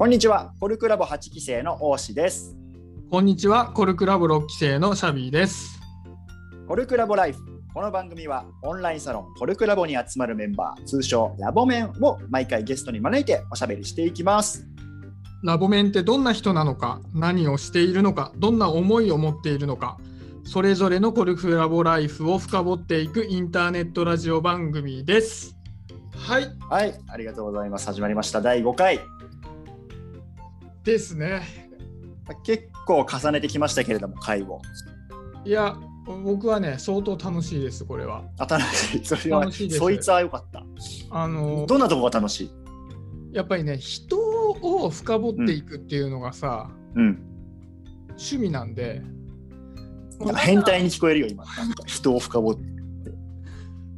こんにちは、コルクラボ8期生の大志です。こんにちは、コルクラボ6期生のシャビーです。コルクラボライフ。この番組はオンラインサロンコルクラボに集まるメンバー、通称ラボメンを毎回ゲストに招いておしゃべりしていきます。ラボメンってどんな人なのか、何をしているのか、どんな思いを持っているのか、それぞれのコルクラボライフを深掘っていくインターネットラジオ番組です。はい、はい、ありがとうございます。始まりました。第5回。ですね。結構重ねてきましたけれども、回を。いや、僕はね、相当楽しいです、これは。新しい。それは、楽しいですそいつは良かった。あの、どんなとこが楽しい？やっぱりね、人を深掘っていくっていうのがさ、うん。趣味なんで、なんか変態に聞こえるよ、今。なんか人を深掘って。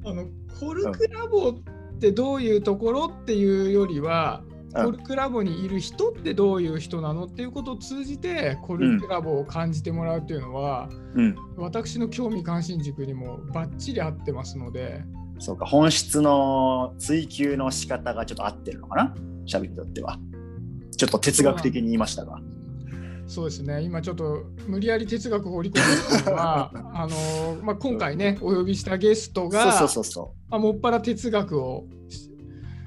あのコルクラボってどういうところっていうよりは、うんコルクラボにいる人ってどういう人なのっていうことを通じてコルクラボを感じてもらうっていうのは、うん。私の興味関心軸にもバッチリ合ってますのでそうか、本質の追求の仕方がちょっと合ってるのかな？シャビにとっては。ちょっと哲学的に言いましたが。そうですね今ちょっと無理やり哲学を掘り込んでるのは あの、まあ、今回ねお呼びしたゲストがそうそうそうそまあもっぱら哲学を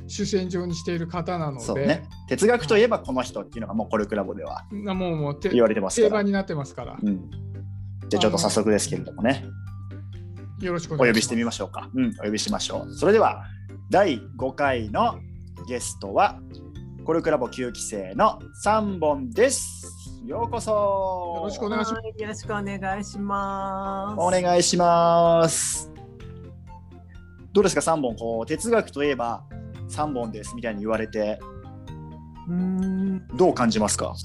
主戦場にしている方なのう。でね。哲学といえばこの人っていうのがもうコルクラボではなもうもうて言われてますから。定番になってますから。うん。じゃあちょっと早速ですけれどもね、よろしくお願いします。お呼びしてみましょうか。うん、お呼びしましょう。それでは、第5回のゲストは、コルクラボ9期生の3本です。ようこそ。よろしくお願いします。はいよろしくお願いします。お願いします。どうですか、3本。こう、哲学といえば3本ですみたいに言われて、うーん。どう感じますか？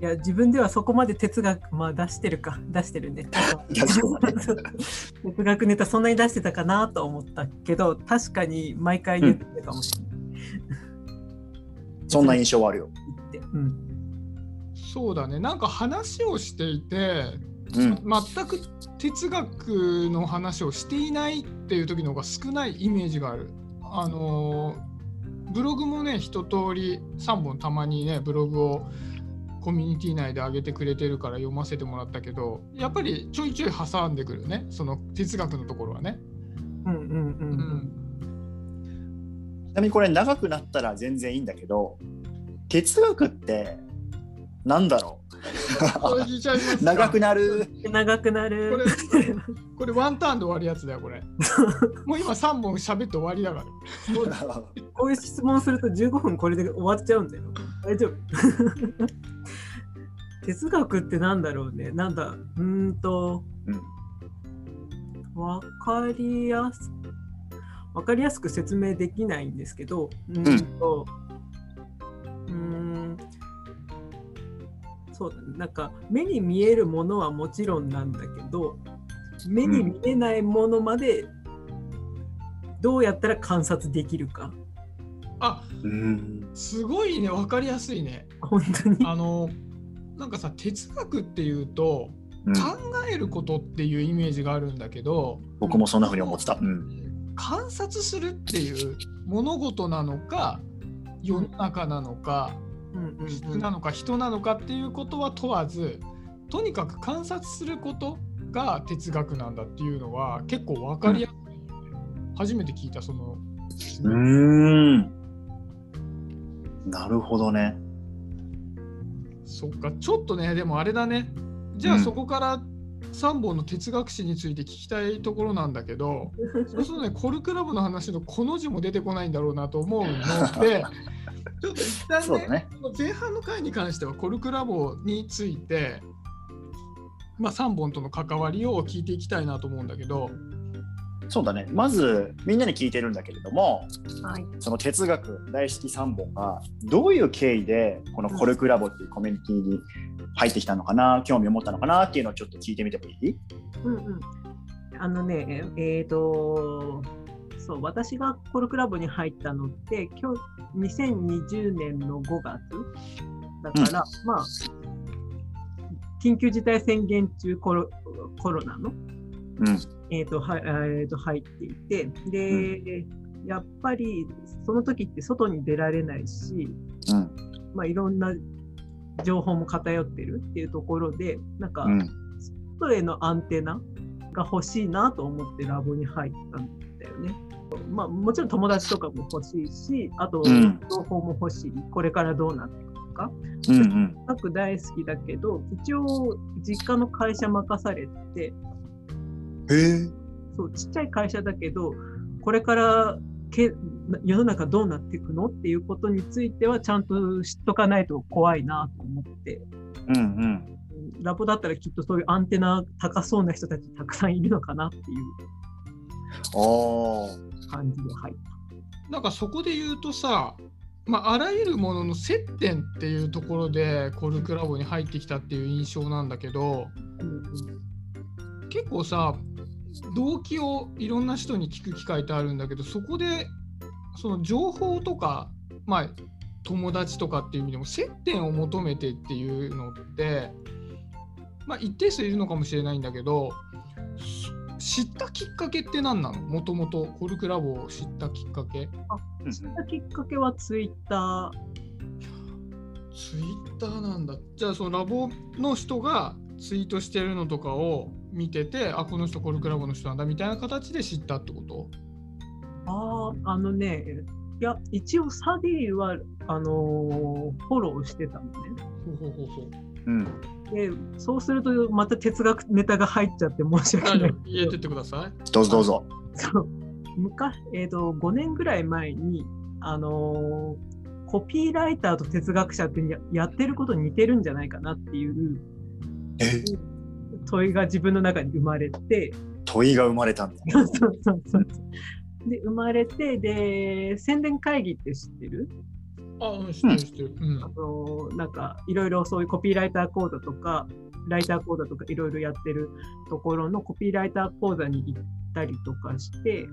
いや自分ではそこまで哲学まあ出してるか出してるね。哲学ネタそんなに出してたかなと思ったけど確かに毎回言ってるかもしれない。そんな印象はあるよ。言ってうん。そうだね。なんか話をしていて、うん。全く哲学の話をしていないっていう時の方が少ないイメージがある。あのーブログもね、一通り3本たまにね、ブログをコミュニティ内で上げてくれてるから読ませてもらったけど、やっぱりちょいちょい挟んでくるね、その哲学のところはね。うんうんうん。ちなみにこれ長くなったら全然いいんだけど、哲学ってなんだろう？長くなる。長くなこるれ。これワンターンで終わるやつだよ、これ。もう今3本喋って終わりだから。こういう質問すると15分これで終わっちゃうんだよ。大丈夫 哲学ってなんだろうね。なんだ、うーんと、うんわかりやすわかりやすく説明できないんですけど、うーんと、うーそうだね。なんか目に見えるものはもちろんなんだけど、目に見えないものまでどうやったら観察できるか。あうん。すごいね、分かりやすいね。本当に。あの、なんかさ、哲学っていうと、うん考えることっていうイメージがあるんだけど、僕もそんな風に思ってた。うん。観察するっていう物事なのか、世の中なのか、質なのか、人なのかっていうことは問わず、とにかく観察することが哲学なんだっていうのは結構分かりやすいよね。初めて聞いた、その。うーん。なるほどね。そっか、ちょっとね、でもあれだね。じゃあうんそこから3本の哲学史について聞きたいところなんだけど、そうするとね、コルクラブの話のこの字も出てこないんだろうなと思うので、ちょっと一旦ねそうだね。この前半の回に関してはコルクラボについて、まあ、3本との関わりを聞いていきたいなと思うんだけど、そうだね。まず、みんなに聞いてるんだけれども、はい。その哲学大好き3本がどういう経緯でこのコルクラボっていうコミュニティに入ってきたのかな、興味を持ったのかなっていうのをちょっと聞いてみてもいい？うんうん。あのね、えっ、と、そう、私がコルクラボに入ったのって、今日、2020年の5月だから、まあ、緊急事態宣言中コロコロナの、うん。えーとはえーと入っていて、で、やっぱりその時って外に出られないし、うん。まあ、いろんな情報も偏ってるっていうところでなんかうん外へのアンテナが欲しいなと思ってラボに入ったんだよね。まあ、もちろん友達とかも欲しいしあとうん。情報も欲しい、これからどうなっていくのか。うんうん。大好きだけど一応実家の会社任されてへえ。そうちっちゃい会社だけどこれからけ世の中どうなっていくのっていうことについてはちゃんと知っとかないと怖いなと思って。うんうんうん。ラボだったらきっとそういうアンテナ高そうな人たちたくさんいるのかなっていう感じで入った。なんかそこで言うとさ、まあ、あらゆるものの接点っていうところでコルクラボに入ってきたっていう印象なんだけどうん結構さ動機をいろんな人に聞く機会ってあるんだけどそこでその情報とか、まあ、友達とかっていう意味でも接点を求めてっていうのって、まあ、一定数いるのかもしれないんだけど知ったきっかけって何なの？もともとコルクラボを知ったきっかけ？うん知ったきっかけはツイッタツイッターなんだ。じゃあそのラボの人がツイートしてるのとかを見てて、あ、この人コルクラボの人なんだみたいな形で知ったってこと？ーあーあのねいや一応サディはあのーフォローしてたのね。ほうほうほうほう。うんでそうするとまた哲学ネタが入っちゃって申し訳ない。大丈夫。入れてってください。どうぞどうぞ。そう。昔、えー、と5年ぐらい前に、あのーコピーライターと哲学者ってややってること似てるんじゃないかなっていうえ？問いが自分の中に生まれて。問いが生まれたんだ。そうそうそうそう。で生まれてで宣伝会議って知ってる？あ、うん、知ってる知ってる。うんあ。のなんかいろいろそういうコピーライター講座とかライター講座とかいろいろやってるところのコピーライター講座に行ったりとかして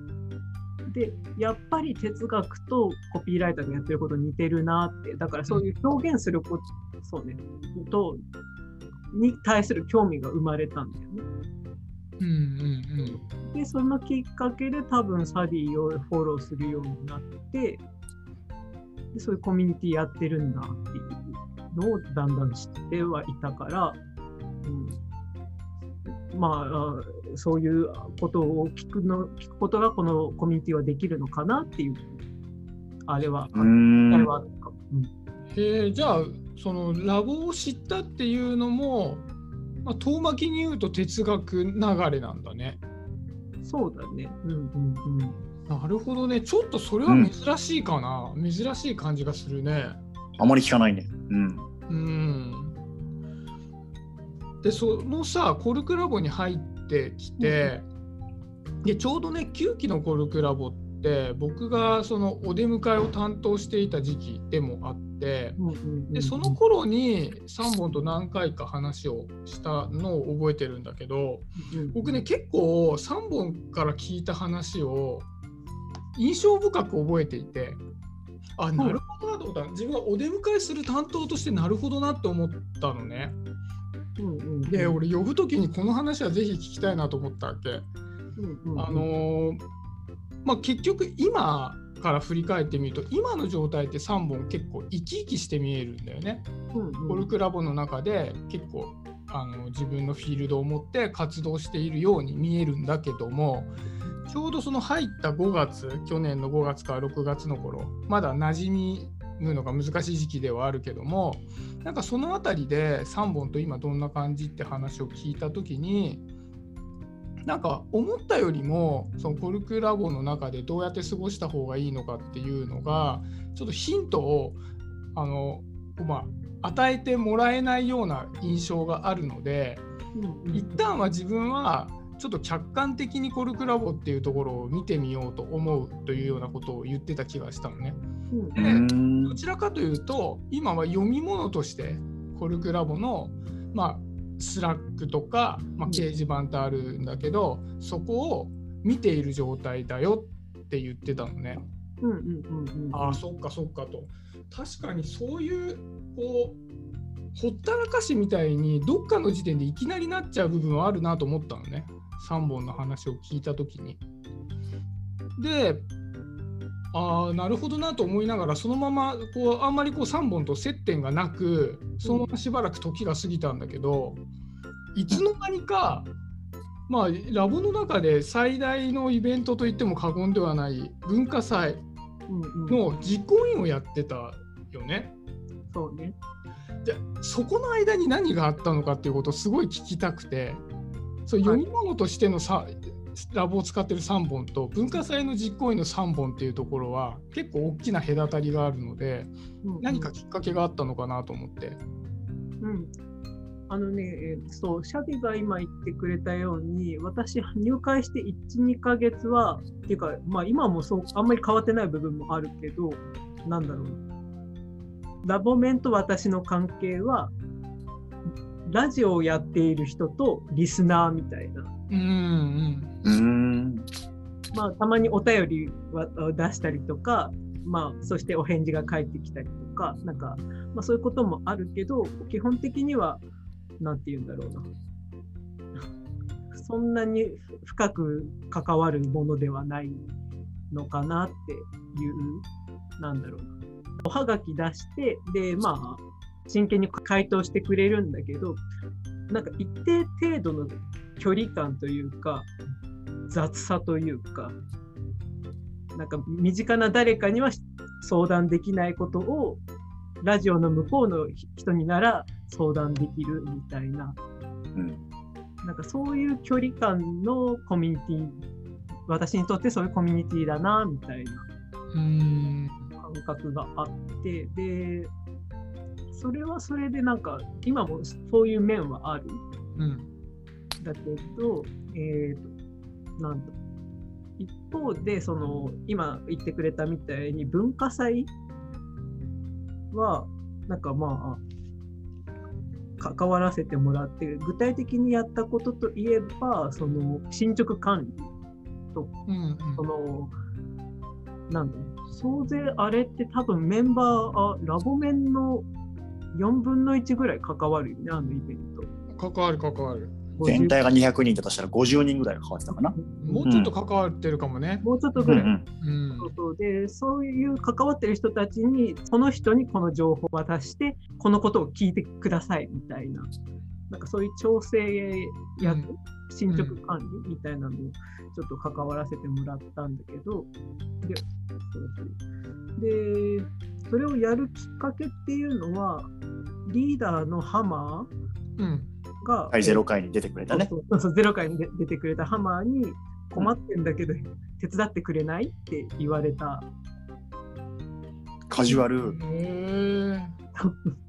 でやっぱり哲学とコピーライターがやってること似てるなってだからそういう表現すること、そうねとに対する興味が生まれたんだよね。うんうんでそのきっかけで多分サディをフォローするようになってでそういうコミュニティやってるんだっていうのをだんだん知ってはいたから、うん、まああそういうことを聞くの聞くことがこのコミュニティはできるのかなっていうあれは、うーんあれはあったかも、うんへえ、じゃあ、そのラボを知ったっていうのも、まあ、遠巻きに言うと哲学流れなんだね。そうだね。うんうんうん。なるほどね。ちょっとそれは珍しいかな。珍しい感じがするね。あまり聞かないねうんうん。で、そのさ、コルクラボに入ってきて、でちょうどね、9期のコルクラボって、僕がそのお出迎えを担当していた時期でもあって、うんうんうんでその頃に3本と何回か話をしたのを覚えてるんだけど、うん僕ね、結構3本から聞いた話を印象深く覚えていて、あ、なるほどなと思った。自分がお出迎えする担当としてなるほどなって思ったのね。うんうんうんで、俺呼ぶ時にこの話はぜひ聞きたいなと思ったわけ。うんうんうんあのーまあ、結局今から振り返ってみると今の状態って3本結構生き生きして見えるんだよね。うんうんコルクラボの中で結構あの自分のフィールドを持って活動しているように見えるんだけどもちょうどその入った5月去年の5月から6月の頃まだ馴染むのが難しい時期ではあるけどもなんかその辺りで3本と今どんな感じって話を聞いた時になんか思ったよりもそのコルクラボの中でどうやって過ごした方がいいのかっていうのがちょっとヒントをあの、まあ、与えてもらえないような印象があるのでうんうん。一旦は自分はちょっと客観的にコルクラボっていうところを見てみようと思うというようなことを言ってた気がしたのね。うん。うーん。どちらかというと今は読み物としてコルクラボの、まあ、 Slack とか、まあ、掲示板ってあるんだけどそこを見ている状態だよって言ってたのね。うんうんうんうん。ああそっかそっかと。確かにそういうこうほったらかしみたいにどっかの時点でいきなりなっちゃう部分はあるなと思ったのねさんぼんの話を聞いた時に。でああなるほどなと思いながらそのままこうあんまりこうさんぼんと接点がなくそのまましばらく時が過ぎたんだけどいつの間にかまあラボの中で最大のイベントといっても過言ではない文化祭の実行委員をやってたよね。そうね。でそこの間に何があったのかっていうことをすごい聞きたくてそう読み物としてのさ、ラボを使ってる3本と文化祭の実行委員の3本っていうところは結構大きな隔たりがあるのでうんうん何かきっかけがあったのかなと思って。うん。あのね、えーそう、シャビが今言ってくれたように、私、入会して1、2ヶ月は、っていうか、まあ今もそう、あんまり変わってない部分もあるけど、なんだろうな。ラボメンと私の関係は、ラジオをやっている人とリスナーみたいな。うんうんうーん。まあ、たまにお便りは出したりとか、まあ、そしてお返事が返ってきたりとか、なんか、まあ、そういうこともあるけど、基本的には、なんて言うんだろうな。そんなに深く関わるものではないのかなっていう、なんだろうな。おはがき出して、で、まあ、真剣に回答してくれるんだけど、なんか一定程度の距離感というか、雑さというか、なんか身近な誰かには相談できないことを、ラジオの向こうの人になら相談できるみたいな、うん。なんかそういう距離感のコミュニティ、私にとってそういうコミュニティだな、みたいなうん感覚があって、で、それはそれでなんか、今もそういう面はある。うん。だけど、えーと、なんだ一方で、その、今言ってくれたみたいに文化祭は、なんかまあ、関わらせてもらって、具体的にやったことといえば、その、進捗管理、うんその、なんだ総勢あれって多分メンバー、あラボメンの4分の1ぐらい関わるよね、あのイベント。関わる関わる。全体が200人だとしたら50人ぐらいが変わってたかな？もうちょっと関わってるかもね。もうちょっとぐらい。うんうん。うんそうそうでそういう関わってる人たちにこの人にこの情報を渡してこのことを聞いてくださいみたいななんかそういう調整や、うん。進捗管理みたいなのをちょっと関わらせてもらったんだけどでそうそう。でそれをやるきっかけっていうのはリーダーのハマうん。ーが、はい、ゼロ回に出てくれたね。そうそう。そうゼロ回に出出てくれたハマーに困ってんだけど手伝ってくれないって言われた。カジュアル。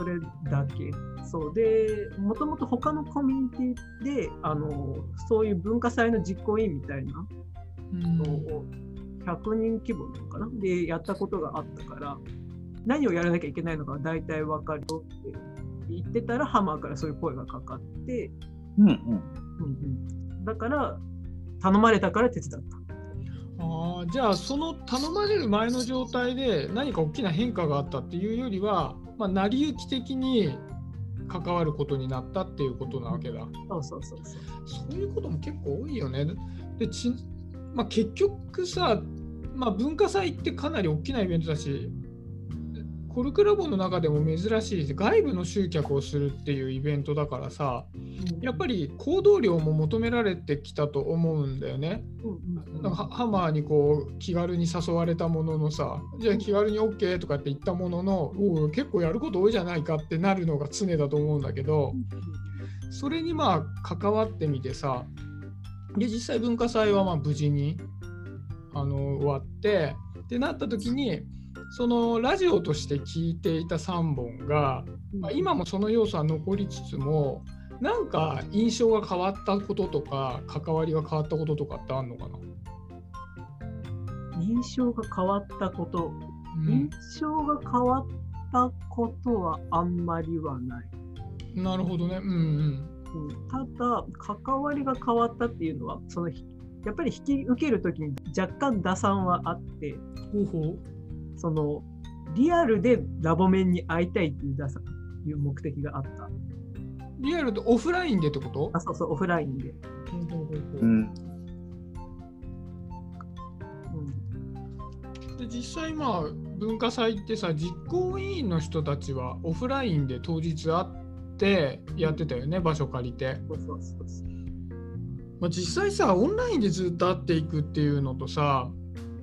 それだけ。そうで、もともと他のコミュニティで、あのそういう文化祭の実行委員みたいなうんのを100人規模なのかな？でやったことがあったから、何をやらなきゃいけないのかは大体分かるよって言ってたら、ハマーからそういう声がかかって、うんうん。うんうん、だから、頼まれたから手伝った。あーじゃあその頼まれる前の状態で何か大きな変化があったっていうよりは、まあ、成り行き的に関わることになったっていうことなわけだ。そうそうそうそう。そういうことも結構多いよね。でちまあ、結局さ、まあ、文化祭ってかなり大きなイベントだし、コルクラボの中でも珍しい外部の集客をするっていうイベントだからさ、やっぱり行動量も求められてきたと思うんだよね。なんかハハマーにこう気軽に誘われたもののさ、じゃあ気軽に OK とかって言ったものの、結構やること多いじゃないかってなるのが常だと思うんだけど、それにまあ関わってみてさ、で実際文化祭はまあ無事にあの終わって、ってなった時に、そのラジオとして聞いていた3本が、まあ、今もその要素は残りつつも、なんか印象が変わったこととか、関わりが変わったこととかってあるのかな、印象が変わったこと、うん印象が変わったことはあんまりはない。なるほどね。うんうん。うんただ、関わりが変わったっていうのは、そのひやっぱり引き受けるときに若干打算はあって、ほうほう。そのリアルでラボ面に会いたいっていう目的があった。リアルとオフラインでってこと？あ、そうそう、オフラインで。ほうん。うん、で実際まあ文化祭ってさ実行委員の人たちはオフラインで当日会ってやってたよね場所借りて、そうそうそうそうまあ、実際さオンラインでずっと会っていくっていうのとさ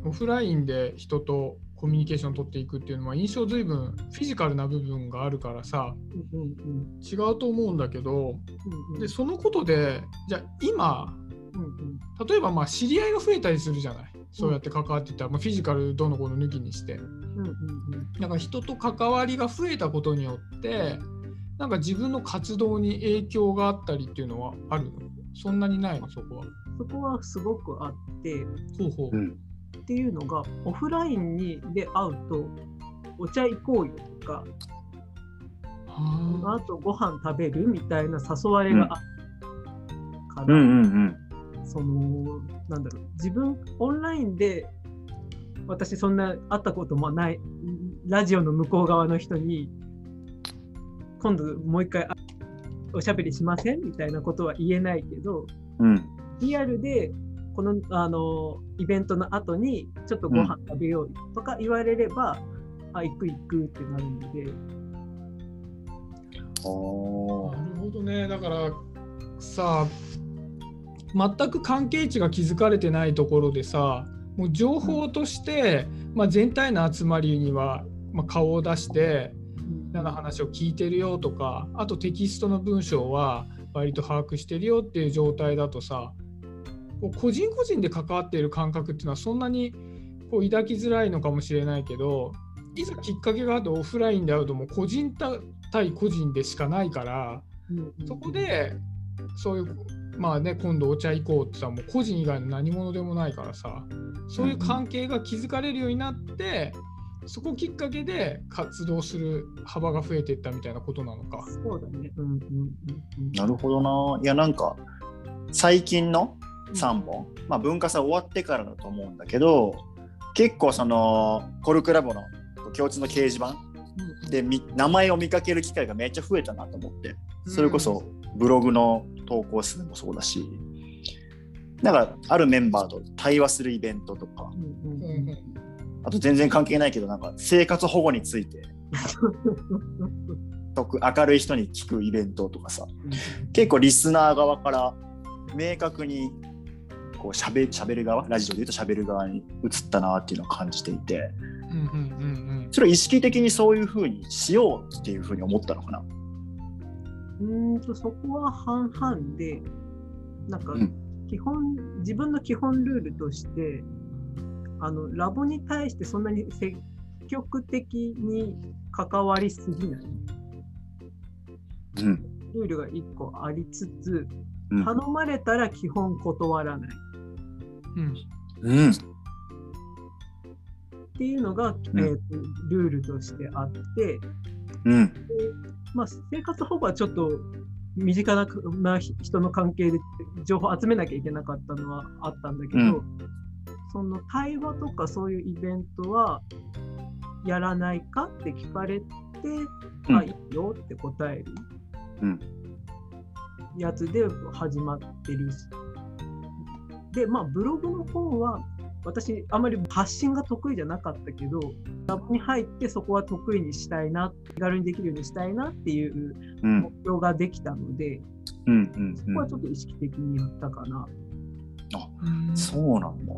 オフラインで人とコミュニケーション取っていくっていうのは印象随分フィジカルな部分があるからさうんうん違うと思うんだけどうんうん。でそのことでじゃあ今うんうん。例えばまあ知り合いが増えたりするじゃない？そうやって関わっていったら、まあ、フィジカルどのこの抜きにして。うんうん。なんか人と関わりが増えたことによってなんか自分の活動に影響があったりっていうのはあるの？そんなにないの？そこは。そこはすごくあって。ほうほう。うんっていうのがオフラインにで会うとお茶行こうよとかこのは後ご飯食べるみたいな誘われがあるから、うんうんうん。そのなんだろう自分オンラインで私そんな会ったこともないラジオの向こう側の人に今度もう一回あおしゃべりしません？みたいなことは言えないけどうん。リアルでこのあのイベントの後にちょっとご飯食べようよとか言われれば、あ行く行くってなるので。なるほどね。だからさ全く関係値が築かれてないところでさもう情報として、まあ、全体の集まりには、まあ、顔を出してなんか話を聞いてるよとかあとテキストの文章は割と把握してるよっていう状態だとさこう個人個人で関わっている感覚っていうのはそんなにこう抱きづらいのかもしれないけどいざきっかけがあってオフラインで会うともう個人対個人でしかないからそこでそういうまあね今度お茶行こうってさもう個人以外の何者でもないからさそういう関係が築かれるようになってそこきっかけで活動する幅が増えていったみたいなことなのか。そうだね。うんうんうんうんなるほどな。いやなんか最近の3本、まあ、文化祭終わってからだと思うんだけど結構そのコルクラボの共通の掲示板でみ名前を見かける機会がめっちゃ増えたなと思って。それこそブログの投稿数もそうだし。なんかあるメンバーと対話するイベントとか。うんうんうん。うんうんあと全然関係ないけどなんか生活保護について。特明るい人に聞くイベントとかさ。結構リスナー側から明確にこうしゃべしゃべる側ラジオで言うとしゃべる側に移ったなっていうのを感じていて。うんうんうんそれを意識的にそういうふうにしようっていうふうに思ったのかな？うーんとそこは半々でなんかうん。基本、自分の基本ルールとしてあのラボに対してそんなに積極的に関わりすぎない。うん。ルールが1個ありつつうん。頼まれたら基本断らないうん。っていうのが、ん。えーとルールとしてあって、うん。まあ、生活保護はちょっと身近なな人の関係で情報集めなきゃいけなかったのはあったんだけど、うん。その対話とかそういうイベントはやらないかって聞かれて、うん。あ、いいよって答えるうん。やつで始まってるし。で、まあ、ブログの方は私あまり発信が得意じゃなかったけどラボに入ってそこは得意にしたいな気軽にできるようにしたいなっていううん目標ができたので、うんうんそこはちょっと意識的にやったかな。うんそうなんだ。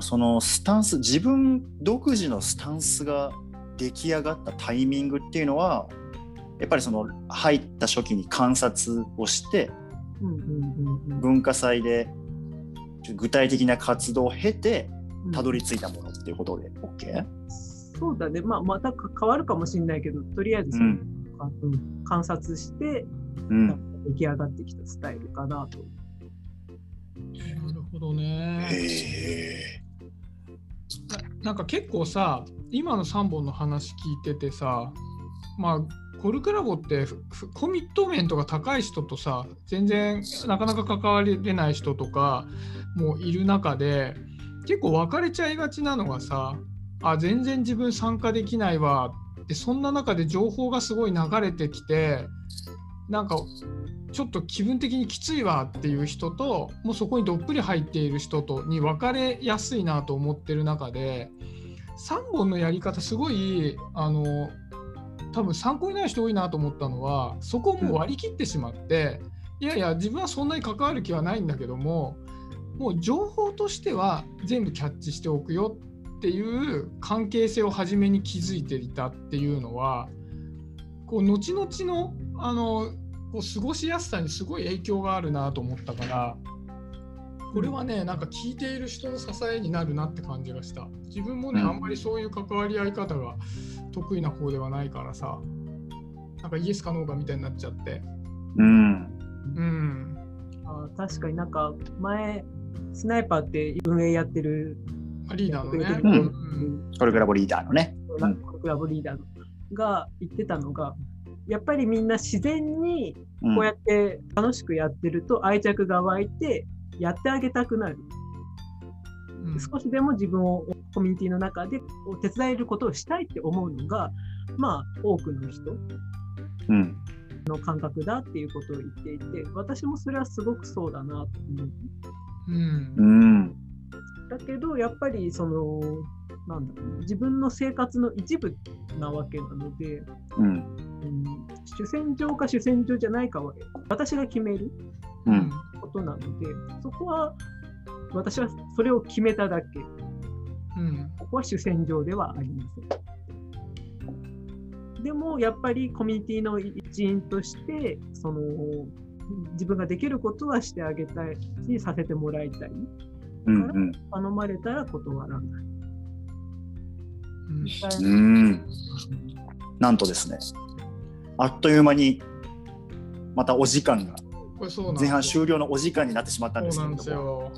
そのスタンス自分独自のスタンスが出来上がったタイミングっていうのはやっぱりその入った初期に観察をしてうんうんうんうん文化祭で具体的な活動を経てうんたどり着いたものっていうことで OK? そうだね、まあ、また変わるかもしれないけど、とりあえずその、うんうん観察して、うん。出来上がってきたスタイルかなと。なるほどね。へえ。なんか結構さ今の3本の話聞いててさまあコルクラボってコミット面とか高い人とさ全然なかなか関われない人とかもいる中で結構分かれちゃいがちなのがさあ全然自分参加できないわってそんな中で情報がすごい流れてきてなんかちょっと気分的にきついわっていう人ともうそこにどっぷり入っている人とに分かれやすいなと思ってる中で3本のやり方すごいあの多分参考になる人多いなと思ったのはそこをもう割り切ってしまって、いやいや自分はそんなに関わる気はないんだけどももう情報としては全部キャッチしておくよっていう関係性を初めに築いていたっていうのはこう後々のあのこう過ごしやすさにすごい影響があるなと思ったからこれはねなんか聞いている人の支えになるなって感じがした。自分もね、うん。あんまりそういう関わり合い方が得意な方ではないからさなんかイエスかノーかみたいになっちゃって。うん。うん。あ確かになんか前スナイパーって運営やってるリーダーのね、うん。コルクラボリーダーのね。なんかクラブリーダーが言ってたのがやっぱりみんな自然にうん。こうやって楽しくやってると愛着が湧いてやってあげたくなる、うん。少しでも自分をコミュニティの中で手伝えることをしたいって思うのがまあ多くの人うん。の感覚だっていうことを言っていて私もそれはすごくそうだなと思う。うんうん。だけどやっぱりそのなんだろう自分の生活の一部なわけなので、うん。うん、主戦場か主戦場じゃないかは私が決めるうん。ことなのでそこは私はそれを決めただけうんここは主戦場ではありませんでもやっぱりコミュニティの一員としてその自分ができることはしてあげたいしさせてもらいたいうん。うん。頼まれたら断らないうんん。なんとですね、あっという間に、またお時間が、前半終了のお時間になってしまったんですけれども。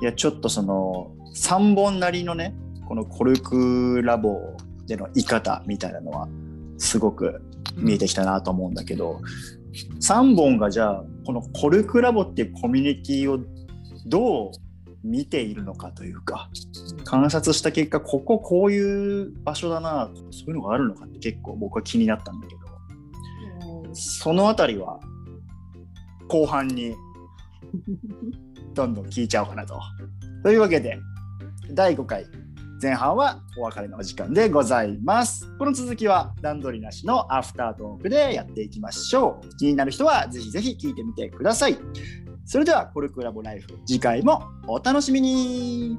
いや、ちょっとその、3本なりのね、このコルクラボでの生き方みたいなのは、すごく見えてきたなと思うんだけど、3本がじゃあこのコルクラボっていうコミュニティをどう見ているのかというか観察した結果こここういう場所だなそういうのがあるのかって結構僕は気になったんだけどそのあたりは後半に どんどん聞いちゃおうかなと。というわけで第5回前半はお別れのお時間でございます。この続きは段取りなしのアフタートークでやっていきましょう。気になる人はぜひぜひ聞いてみてください。それではコルクラボライフ次回もお楽しみに